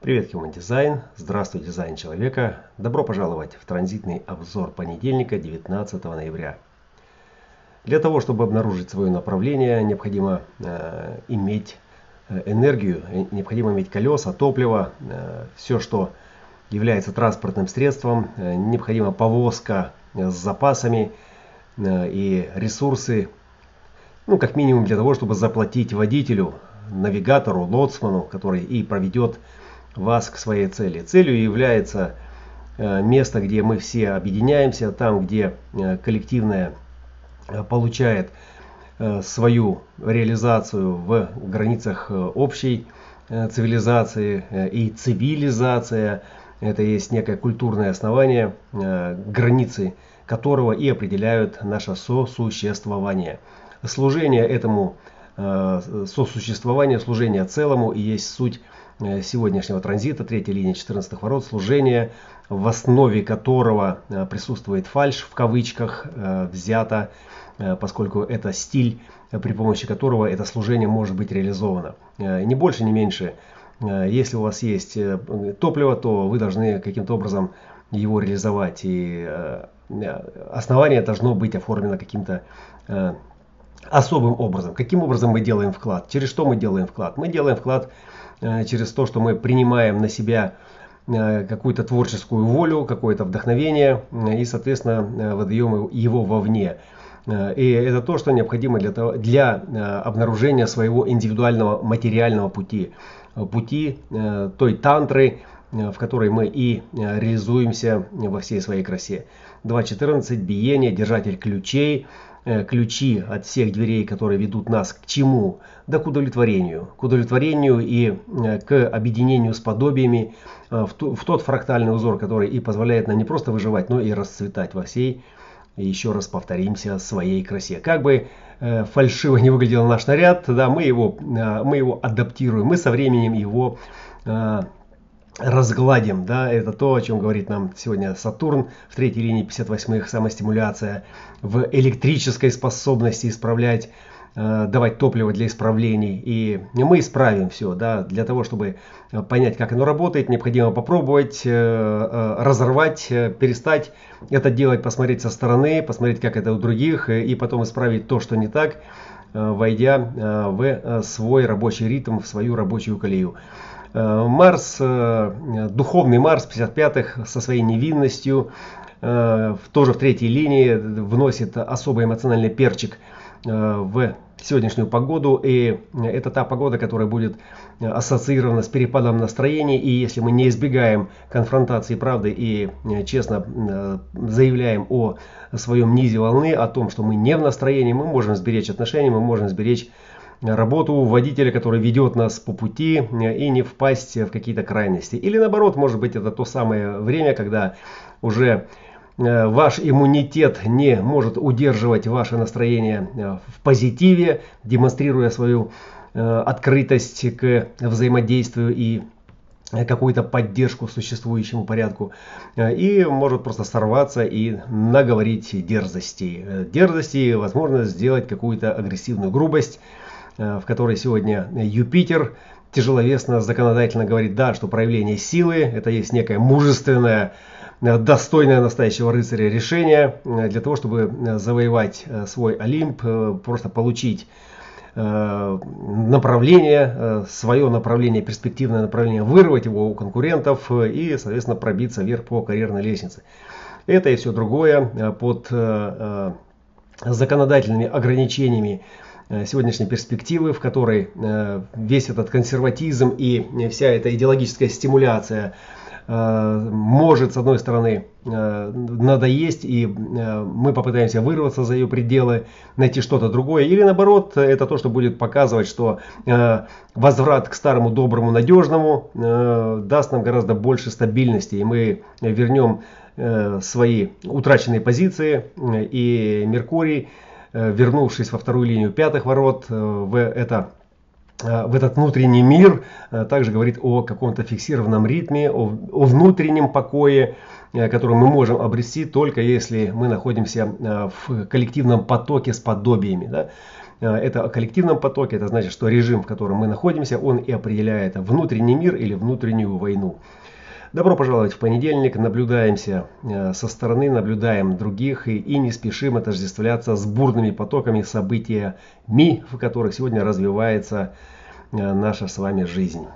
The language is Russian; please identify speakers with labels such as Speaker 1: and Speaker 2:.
Speaker 1: Привет, Human Design! Здравствуй, дизайн человека! Добро пожаловать в транзитный обзор понедельника, 19 ноября. Для того, чтобы обнаружить свое направление, необходимо э, иметь э, энергию, э, необходимо иметь колеса, топливо, э, все, что является транспортным средством, э, необходима повозка с запасами э, и ресурсы, ну, как минимум для того, чтобы заплатить водителю, навигатору, лоцману, который и проведет вас к своей цели. Целью является э, место, где мы все объединяемся, там, где э, коллективное э, получает свою реализацию в границах общей цивилизации и цивилизация. Это есть некое культурное основание, границы которого и определяют наше сосуществование. Служение этому сосуществованию, служение целому и есть суть сегодняшнего транзита, третьей линии 14 ворот, служение, в основе которого э, присутствует фальш в кавычках, э, взято, поскольку это стиль, при помощи которого это служение может быть реализовано. Не больше, не меньше. Если у вас есть топливо, то вы должны каким-то образом его реализовать. И основание должно быть оформлено каким-то особым образом. Каким образом мы делаем вклад? Через что мы делаем вклад? Мы делаем вклад Э, через то, что мы принимаем на себя э, какую-то творческую волю, какое-то вдохновение э, и, соответственно, выдаем его вовне. И это то, что необходимо для, того, для обнаружения своего индивидуального материального пути. Пути той тантры, в которой мы и реализуемся во всей своей красе. 2.14. Биение, держатель ключей – Э, ключи от всех дверей, которые ведут нас к чему? Да к удовлетворению. К удовлетворению и э, к объединению с подобиями э, в тот фрактальный узор, который и позволяет нам не просто выживать, но и расцветать во всей, еще раз повторимся, своей красе. Как бы фальшиво не выглядел наш наряд, да, мы его, мы его адаптируем, мы со временем его разгладим, да, это то, о чем говорит нам сегодня Сатурн в третьей линии 58-х, самостимуляция, в электрической способности исправлять, э, давать топливо для исправлений, и мы исправим все, да, для того, чтобы понять, как оно работает, необходимо попробовать, э, э, разорвать, перестать это делать, посмотреть со стороны, посмотреть, как это у других, и потом исправить то, что не так, войдя в свой рабочий ритм, в свою рабочую колею. Э, Марс, э, духовный Марс 55-х со своей невинностью, э, тоже в третьей линии вносит особый эмоциональный перчик в сегодняшнюю погоду. И это та погода, которая будет ассоциирована с перепадом настроений. И если мы не избегаем конфронтации правды и честно заявляем о своем низе волны, о том, что мы не в настроении, мы можем сберечь отношения, мы можем сберечь работу водителя, который ведет нас по пути и не впасть в какие-то крайности. Или наоборот, может быть это то самое время, когда уже э, ваш иммунитет не может удерживать ваше настроение э, в позитиве, демонстрируя свою э, открытость к взаимодействию и какую-то поддержку существующему порядку и может просто сорваться и наговорить дерзости. Дерзости, возможно, сделать какую-то агрессивную грубость, Э, в которой сегодня Юпитер тяжеловесно законодательно говорит, да, что проявление силы, это есть некое мужественное, э, достойное настоящего рыцаря решение э, для того, чтобы завоевать свой Олимп, просто получить направление, свое направление, перспективное направление, вырвать его у конкурентов и, соответственно, пробиться вверх по карьерной лестнице. Это и все другое под законодательными ограничениями Э, сегодняшней перспективы, в которой э, весь этот консерватизм и вся эта идеологическая стимуляция э, может, с одной стороны, надоесть, и мы попытаемся вырваться за ее пределы, найти что-то другое, или наоборот, это то, что будет показывать, что возврат к старому, доброму, надежному даст нам гораздо больше стабильности, и мы вернем свои утраченные позиции, и Меркурий Э, вернувшись во вторую линию пятых ворот, э, в, это, э, в этот внутренний мир, также говорит о каком-то фиксированном ритме, о, о внутреннем покое, который мы можем обрести только если мы находимся в коллективном потоке с подобиями. Да? это о коллективном потоке, это значит, что режим, в котором мы находимся, он и определяет внутренний мир или внутреннюю войну. Добро пожаловать в понедельник. Наблюдаемся э, со стороны, наблюдаем других и, и не спешим отождествляться с бурными потоками события ми, в которых сегодня развивается э, наша с вами жизнь.